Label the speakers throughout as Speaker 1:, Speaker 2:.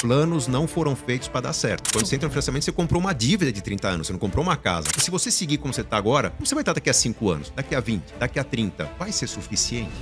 Speaker 1: Planos não foram feitos para dar certo. Quando você entra no financiamento, você comprou uma dívida de 30 anos, você não comprou uma casa. E se você seguir como você está agora, como você vai estar daqui a 5 anos, daqui a 20, daqui a 30? Vai ser suficiente?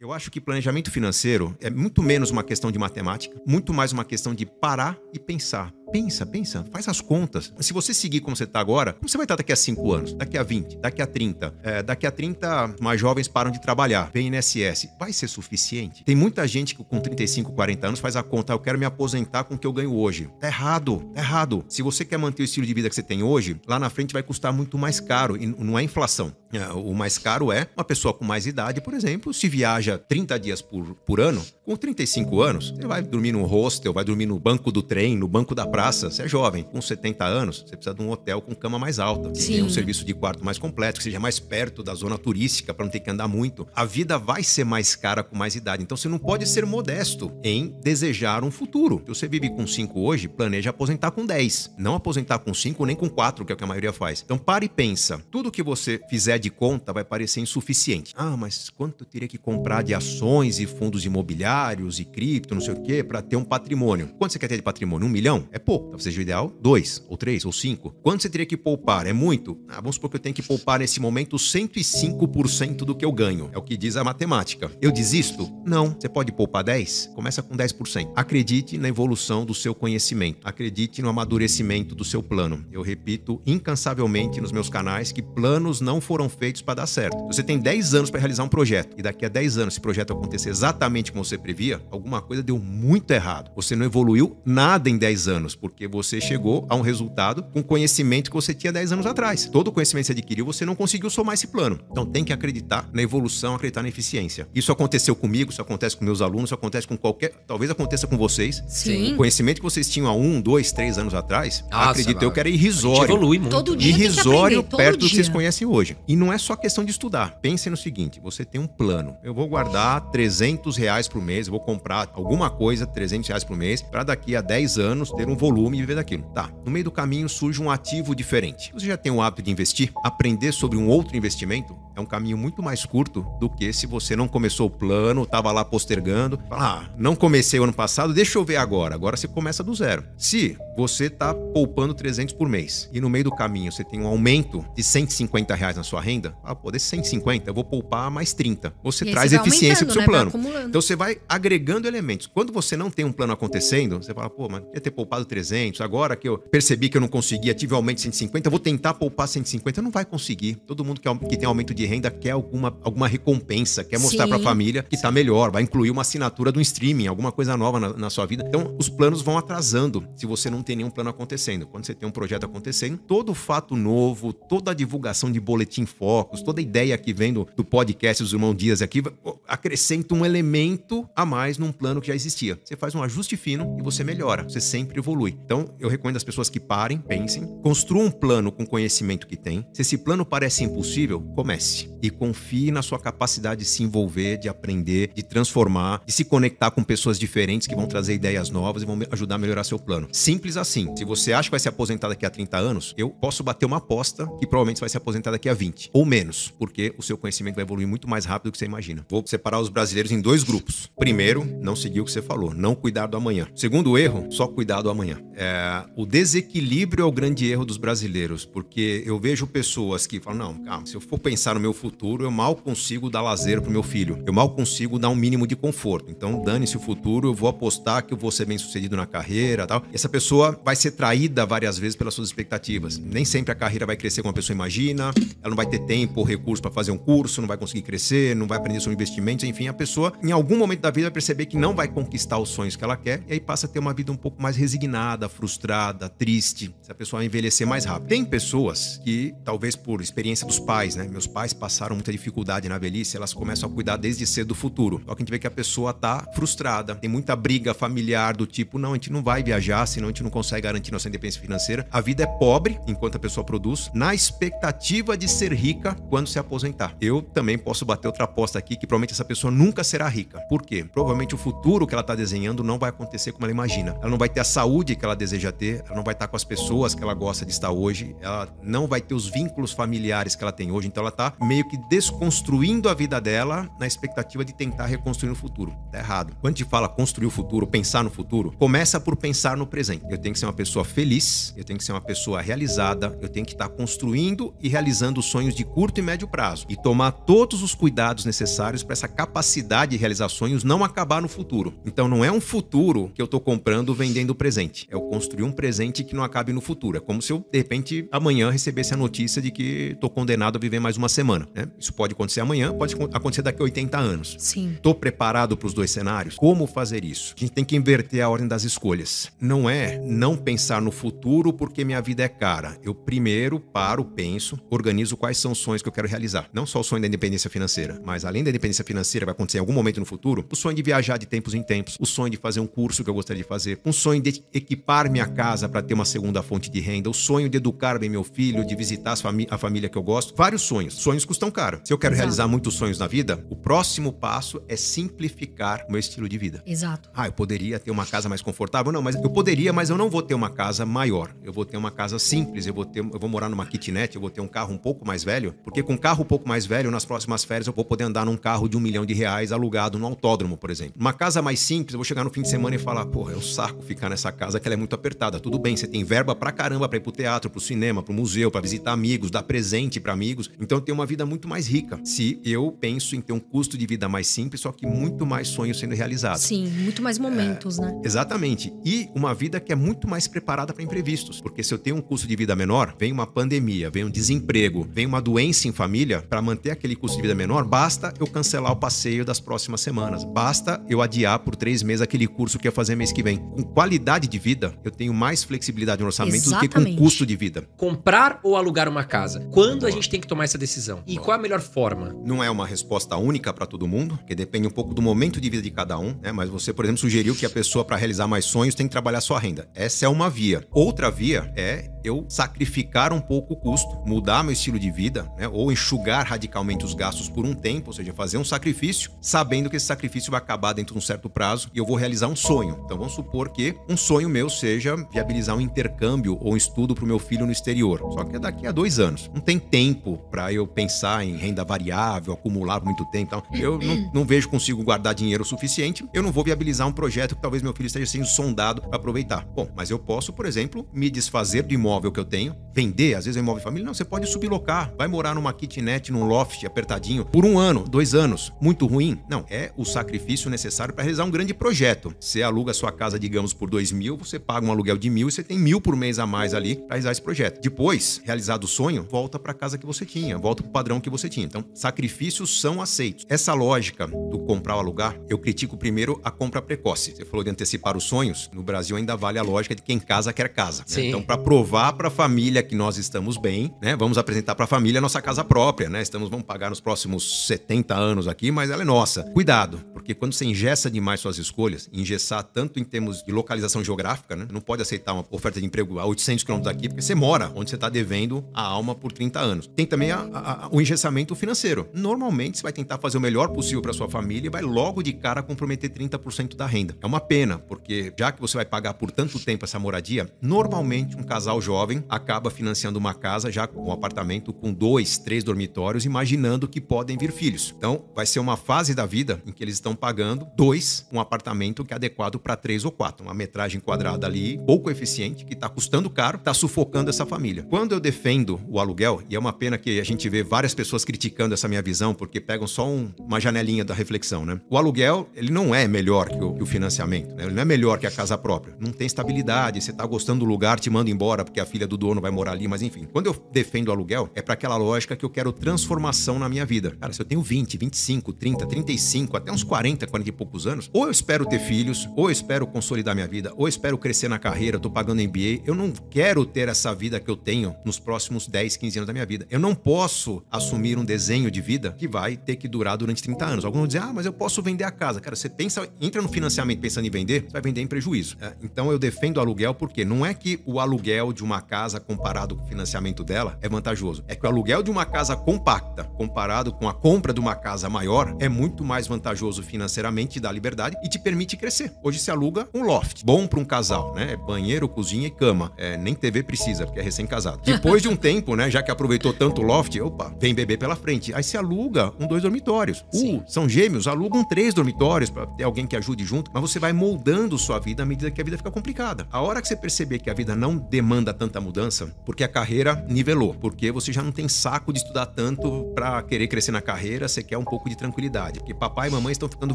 Speaker 1: Eu acho que planejamento financeiro é muito menos uma questão de matemática, muito mais uma questão de parar e pensar. Pensa, pensa, faz as contas. Se você seguir como você está agora, como você vai estar daqui a 5 anos, daqui a 20, daqui a 30? É, daqui a 30, mais jovens param de trabalhar, vem INSS. Vai ser suficiente? Tem muita gente que com 35, 40 anos faz a conta, eu quero me aposentar com o que eu ganho hoje. Tá errado, tá errado. Se você quer manter o estilo de vida que você tem hoje, lá na frente vai custar muito mais caro e não é inflação. É, o mais caro é uma pessoa com mais idade, por exemplo, se viaja 30 dias por, por ano, com 35 anos, você vai dormir no hostel, vai dormir no banco do trem, no banco da praia praça, você é jovem, com 70 anos, você precisa de um hotel com cama mais alta, que tenha um serviço de quarto mais completo, que seja mais perto da zona turística para não ter que andar muito. A vida vai ser mais cara com mais idade. Então você não pode ser modesto em desejar um futuro. Se você vive com 5 hoje, planeja aposentar com 10. Não aposentar com 5 nem com 4, que é o que a maioria faz. Então pare e pensa. Tudo que você fizer de conta vai parecer insuficiente. Ah, mas quanto eu teria que comprar de ações e fundos imobiliários e cripto, não sei o quê, para ter um patrimônio? Quanto você quer ter de patrimônio? Um milhão? É pouco pouco. Talvez seja o ideal dois, ou três, ou cinco. Quanto você teria que poupar? É muito? Ah, vamos supor que eu tenho que poupar nesse momento 105% do que eu ganho. É o que diz a matemática. Eu desisto? Não. Você pode poupar 10? Começa com 10%. Acredite na evolução do seu conhecimento. Acredite no amadurecimento do seu plano. Eu repito incansavelmente nos meus canais que planos não foram feitos para dar certo. Você tem 10 anos para realizar um projeto e daqui a 10 anos esse projeto acontecer exatamente como você previa, alguma coisa deu muito errado. Você não evoluiu nada em 10 anos porque você chegou a um resultado com conhecimento que você tinha 10 anos atrás. Todo o conhecimento que você adquiriu, você não conseguiu somar esse plano. Então tem que acreditar na evolução, acreditar na eficiência. Isso aconteceu comigo, isso acontece com meus alunos, isso acontece com qualquer. Talvez aconteça com vocês.
Speaker 2: Sim.
Speaker 1: O conhecimento que vocês tinham há um, dois, três anos atrás, Nossa, acredito eu que era irrisório.
Speaker 3: evolui muito.
Speaker 2: Todo dia
Speaker 1: irrisório perto
Speaker 2: do
Speaker 1: que vocês conhecem hoje. E não é só questão de estudar. Pensem no seguinte: você tem um plano. Eu vou guardar 300 reais por mês, eu vou comprar alguma coisa, 300 reais por mês, para daqui a 10 anos ter um volume e viver daquilo. Tá. No meio do caminho surge um ativo diferente. Você já tem o hábito de investir? Aprender sobre um outro investimento é um caminho muito mais curto do que se você não começou o plano, estava lá postergando. Fala, ah, não comecei o ano passado, deixa eu ver agora. Agora você começa do zero. Se você está poupando 300 por mês e no meio do caminho você tem um aumento de 150 reais na sua renda, ah, pô, desse 150 eu vou poupar mais 30. Você e traz eficiência para o seu né? plano. Então você vai agregando elementos. Quando você não tem um plano acontecendo, você fala, pô, mas ia ter poupado 300, agora que eu percebi que eu não conseguia, tive aumento de 150, eu vou tentar poupar 150. Não vai conseguir. Todo mundo que, que tem aumento de renda quer alguma, alguma recompensa, quer mostrar para a família que está melhor, vai incluir uma assinatura do streaming, alguma coisa nova na, na sua vida. Então, os planos vão atrasando se você não tem nenhum plano acontecendo. Quando você tem um projeto acontecendo, todo fato novo, toda a divulgação de boletim focos, toda a ideia que vem do, do podcast dos irmãos Dias aqui, acrescenta um elemento a mais num plano que já existia. Você faz um ajuste fino e você melhora, você sempre evolui. Então, eu recomendo às pessoas que parem, pensem, construam um plano com o conhecimento que tem. Se esse plano parece impossível, comece e confie na sua capacidade de se envolver, de aprender, de transformar, de se conectar com pessoas diferentes que vão trazer ideias novas e vão ajudar a melhorar seu plano. Simples assim. Se você acha que vai se aposentar daqui a 30 anos, eu posso bater uma aposta que provavelmente você vai se aposentar daqui a 20 ou menos, porque o seu conhecimento vai evoluir muito mais rápido do que você imagina. Vou separar os brasileiros em dois grupos. Primeiro, não seguir o que você falou, não cuidar do amanhã. Segundo erro, só cuidar do amanhã. É, o desequilíbrio é o grande erro dos brasileiros, porque eu vejo pessoas que falam: não, calma, se eu for pensar no meu futuro, eu mal consigo dar lazer pro meu filho, eu mal consigo dar um mínimo de conforto. Então, dane-se o futuro, eu vou apostar que eu vou ser bem sucedido na carreira tal. Essa pessoa vai ser traída várias vezes pelas suas expectativas. Nem sempre a carreira vai crescer como a pessoa imagina, ela não vai ter tempo ou recurso para fazer um curso, não vai conseguir crescer, não vai aprender sobre investimentos, enfim, a pessoa, em algum momento da vida, vai perceber que não vai conquistar os sonhos que ela quer e aí passa a ter uma vida um pouco mais resignada, frustrada, triste. Se a pessoa vai envelhecer mais rápido. Tem pessoas que, talvez por experiência dos pais, né? Meus pais passaram muita dificuldade na velhice, elas começam a cuidar desde cedo do futuro. Só que a gente vê que a pessoa tá frustrada, tem muita briga familiar do tipo, não, a gente não vai viajar, senão a gente não consegue garantir nossa independência financeira. A vida é pobre enquanto a pessoa produz, na expectativa de ser rica quando se aposentar. Eu também posso bater outra aposta aqui que provavelmente essa pessoa nunca será rica. Por quê? Provavelmente o futuro que ela está desenhando não vai acontecer como ela imagina. Ela não vai ter a saúde que ela deseja ter, ela não vai estar com as pessoas que ela gosta de estar hoje, ela não vai ter os vínculos familiares que ela tem hoje, então ela está meio que desconstruindo a vida dela na expectativa de tentar reconstruir no futuro. Tá errado. Quando a gente fala construir o futuro, pensar no futuro, começa por pensar no presente. Eu tenho que ser uma pessoa feliz, eu tenho que ser uma pessoa realizada, eu tenho que estar construindo e realizando sonhos de curto e médio prazo e tomar todos os cuidados necessários para essa capacidade de realizar sonhos não acabar no futuro. Então não é um futuro que eu estou comprando vendendo o presente, é eu construir um presente que não acabe no futuro. É como se eu de repente amanhã recebesse a notícia de que estou condenado a viver mais uma semana. Né? Isso pode acontecer amanhã, pode acontecer daqui a 80 anos.
Speaker 2: Sim.
Speaker 1: Estou preparado para os dois cenários? Como fazer isso? A gente tem que inverter a ordem das escolhas. Não é não pensar no futuro porque minha vida é cara. Eu primeiro paro, penso, organizo quais são os sonhos que eu quero realizar. Não só o sonho da independência financeira, mas além da independência financeira, vai acontecer em algum momento no futuro, o sonho de viajar de tempos em tempos, o sonho de fazer um curso que eu gostaria de fazer, um sonho de equipar minha casa para ter uma segunda fonte de renda, o sonho de educar bem meu filho, de visitar a família que eu gosto. Vários sonhos. Sonhos custam caro. Se eu quero Exato. realizar muitos sonhos na vida, o próximo passo é simplificar o meu estilo de vida.
Speaker 2: Exato.
Speaker 1: Ah, eu poderia ter uma casa mais confortável? Não, mas eu poderia, mas eu não vou ter uma casa maior. Eu vou ter uma casa simples, eu vou ter, eu vou morar numa kitnet, eu vou ter um carro um pouco mais velho, porque com um carro um pouco mais velho, nas próximas férias eu vou poder andar num carro de um milhão de reais alugado no autódromo, por exemplo. Uma casa mais simples, eu vou chegar no fim de semana e falar, porra, é um saco ficar nessa casa que ela é muito apertada. Tudo bem, você tem verba pra caramba pra ir pro teatro, pro cinema, pro museu, para visitar amigos, dar presente para amigos. Então eu tenho uma vida muito mais rica. Se eu penso em ter um custo de vida mais simples, só que muito mais sonhos sendo realizados.
Speaker 2: Sim, muito mais momentos,
Speaker 1: é,
Speaker 2: né?
Speaker 1: Exatamente. E uma vida que é muito mais preparada para imprevistos. Porque se eu tenho um custo de vida menor, vem uma pandemia, vem um desemprego, vem uma doença em família, para manter aquele custo de vida menor, basta eu cancelar o passeio das próximas semanas. Basta eu adiar por três meses aquele curso que ia fazer mês que vem. Com qualidade de vida, eu tenho mais flexibilidade no orçamento Exatamente. do que com custo de vida.
Speaker 3: Comprar ou alugar uma casa? Quando a gente tem que tomar essa decisão? E qual a melhor forma?
Speaker 1: Não é uma resposta única para todo mundo, que depende um pouco do momento de vida de cada um, né? Mas você, por exemplo, sugeriu que a pessoa para realizar mais sonhos tem que trabalhar sua renda. Essa é uma via. Outra via é eu sacrificar um pouco o custo, mudar meu estilo de vida, né? ou enxugar radicalmente os gastos por um tempo, ou seja, fazer um sacrifício, sabendo que esse sacrifício vai acabar dentro de um certo prazo e eu vou realizar um sonho. Então vamos supor que um sonho meu seja viabilizar um intercâmbio ou um estudo para o meu filho no exterior. Só que é daqui a dois anos. Não tem tempo para eu pensar em renda variável, acumular muito tempo. Então, eu não, não vejo consigo guardar dinheiro suficiente. Eu não vou viabilizar um projeto que talvez meu filho esteja sendo sondado para aproveitar. Bom, mas eu posso, por exemplo, me desfazer do imóvel que eu tenho, vender, às vezes é imóvel família. Não, você pode sublocar, vai morar numa kitnet, num loft apertadinho, por um ano, dois anos. Muito ruim? Não, é o sacrifício necessário para realizar um grande projeto. Você aluga sua casa, digamos, por dois mil, você paga um aluguel de mil e você tem mil por mês a mais ali para realizar esse projeto. Depois, realizado o sonho, volta para a casa que você tinha, volta padrão que você tinha. Então, sacrifícios são aceitos. Essa lógica do comprar ou alugar, eu critico primeiro a compra precoce. Você falou de antecipar os sonhos, no Brasil ainda vale a lógica de quem casa quer casa. Né? Então, para provar para a família que nós estamos bem, né? Vamos apresentar para a família a nossa casa própria, né? Estamos, vamos pagar nos próximos 70 anos aqui, mas ela é nossa. Cuidado, porque quando você engessa demais suas escolhas, engessar tanto em termos de localização geográfica, né? Não pode aceitar uma oferta de emprego a 800 quilômetros daqui, porque você mora onde você está devendo a alma por 30 anos. Tem também a, a, o engessamento financeiro. Normalmente você vai tentar fazer o melhor possível para sua família e vai logo de cara comprometer 30% da renda. É uma pena, porque já que você vai pagar por tanto tempo essa moradia, normalmente um casal jovem acaba financiando uma casa já com um apartamento com dois, três dormitórios, imaginando que podem vir filhos. Então, vai ser uma fase da vida em que eles estão pagando dois, um apartamento que é adequado para três ou quatro, uma metragem quadrada ali pouco eficiente, que está custando caro, está sufocando essa família. Quando eu defendo o aluguel, e é uma pena que a gente vê várias pessoas criticando essa minha visão, porque pegam só um, uma janelinha da reflexão, né? O aluguel, ele não é melhor que o, que o financiamento, né? ele não é melhor que a casa própria. Não tem estabilidade, você está gostando do lugar, te manda embora porque a filha do dono vai morar ali, mas enfim. Quando eu defendo o aluguel, é para aquela lógica que eu quero transformação na minha vida. Cara, se eu tenho 20, 25, 30, 35, até uns 40, 40 e poucos anos, ou eu espero ter filhos, ou eu espero consolidar minha vida, ou eu espero crescer na carreira, tô pagando MBA. Eu não quero ter essa vida que eu tenho nos próximos 10, 15 anos da minha vida. Eu não posso assumir um desenho de vida que vai ter que durar durante 30 anos. Alguns vão dizer, ah, mas eu posso vender a casa. Cara, você pensa, entra no financiamento pensando em vender, você vai vender em prejuízo. É, então eu defendo o aluguel porque não é que o aluguel de uma casa comparado com o financiamento dela é vantajoso. É que o aluguel de uma casa compacta comparado com a compra de uma casa maior é muito mais vantajoso financeiramente, te dá liberdade e te permite crescer. Hoje se aluga um loft, bom para um casal, né? Banheiro, cozinha e cama. É, nem TV precisa, porque é recém-casado. Depois de um tempo, né, já que aproveitou tanto o loft, opa, vem bebê pela frente. Aí se aluga um dois dormitórios. Uh, são gêmeos, alugam três dormitórios para ter alguém que ajude junto, mas você vai moldando sua vida à medida que a vida fica complicada. A hora que você perceber que a vida não demanda tanta mudança, porque a carreira nivelou, porque você já não tem saco de estudar tanto para querer crescer na carreira, você quer um pouco de tranquilidade, porque papai e mamãe estão ficando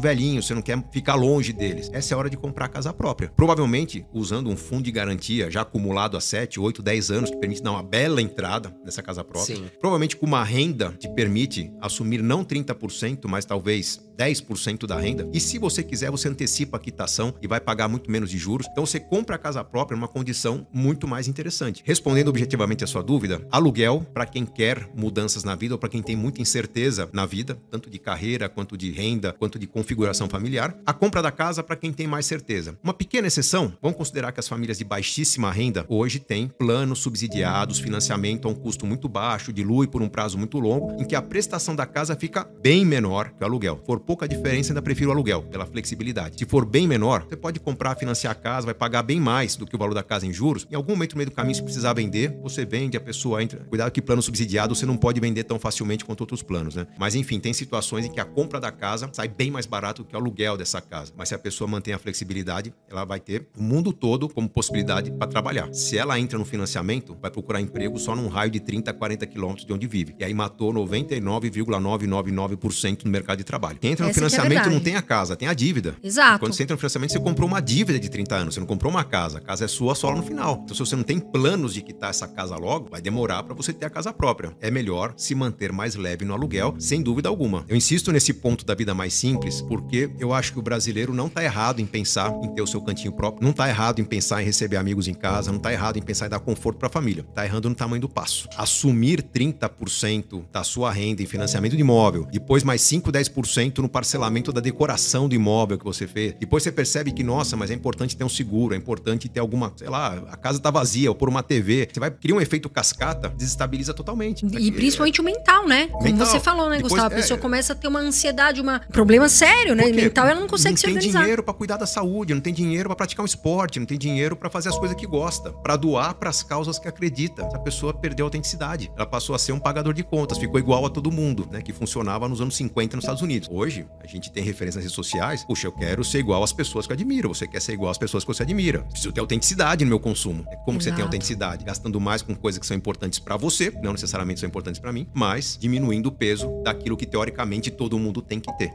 Speaker 1: velhinhos, você não quer ficar longe deles. Essa é a hora de comprar a casa própria. Provavelmente usando um fundo de garantia já acumulado há 7, 8, 10 anos que permite dar uma bela entrada nessa casa própria. Sim. Provavelmente com uma renda te permite assumir não 30%, mas talvez 10% da renda. E se você quiser, você antecipa a quitação e vai pagar muito menos de juros. Então você compra a casa própria numa condição muito mais interessante. Respondendo objetivamente a sua dúvida, aluguel para quem quer mudanças na vida ou para quem tem muita incerteza na vida, tanto de carreira quanto de renda, quanto de configuração familiar. A compra da casa para quem tem mais certeza. Uma pequena exceção, vamos considerar que as famílias de baixíssima renda hoje têm planos subsidiados, financiamento a um custo muito baixo, dilui por um prazo muito longo, em que a prestação da casa fica bem menor que o aluguel. For pouca diferença, ainda prefiro o aluguel, pela flexibilidade. Se for bem menor, você pode comprar, financiar a casa, vai pagar bem mais do que o valor da casa em juros. Em algum momento no meio do caminho, se precisar vender, você vende, a pessoa entra. Cuidado que plano subsidiado você não pode vender tão facilmente quanto outros planos, né? Mas enfim, tem situações em que a compra da casa sai bem mais barato do que o aluguel dessa casa. Mas se a pessoa mantém a flexibilidade, ela vai ter o mundo todo como possibilidade para trabalhar. Se ela entra no financiamento, vai procurar emprego só num raio de 30 a 40 quilômetros de onde vive. E aí matou 99,999% no mercado de trabalho. Quem entra no Essa é financiamento é não tem a casa, tem a dívida.
Speaker 2: Exato.
Speaker 1: Quando você entra no financiamento, você comprou uma dívida de 30 anos, você não comprou uma casa. A casa é sua só no final. Então, se você não tem planos de quitar essa casa logo, vai demorar para você ter a casa própria. É melhor se manter mais leve no aluguel, sem dúvida alguma. Eu insisto nesse ponto da vida mais simples, porque eu acho que o brasileiro não tá errado em pensar em ter o seu cantinho próprio, não tá errado em pensar em receber amigos em casa, não tá errado em pensar em dar conforto para a família. Tá errando no tamanho do passo. Assumir 30% da sua renda em financiamento de imóvel, depois mais 5, 10% no parcelamento da decoração do imóvel que você fez. Depois você percebe que, nossa, mas é importante ter um seguro, é importante ter alguma, sei lá, a casa tá vazia, ou por uma TV. Você vai criar um efeito cascata, desestabiliza totalmente.
Speaker 2: E principalmente o mental, né? Como mental. você falou, né, Depois, Gustavo? A pessoa é, começa a ter uma ansiedade, um problema sério, né? Mental, ela não consegue
Speaker 1: não
Speaker 2: se organizar.
Speaker 1: Não tem dinheiro para cuidar da saúde, não tem dinheiro para praticar um esporte, não tem dinheiro para fazer as coisas que gosta, para doar para as causas que acredita. Essa pessoa perdeu a autenticidade. Ela passou a ser um pagador de contas, ficou igual a todo mundo, né? Que funcionava nos anos 50 nos Estados Unidos. Hoje, a gente tem referências nas redes sociais. Puxa, eu quero ser igual às pessoas que eu admiro. Você quer ser igual às pessoas que você admira. Preciso ter autenticidade no meu consumo. É como você tem autenticidade? Gastando mais com coisas que são importantes para você, não necessariamente são importantes para mim, mas diminuindo o peso daquilo que teoricamente todo mundo tem que ter.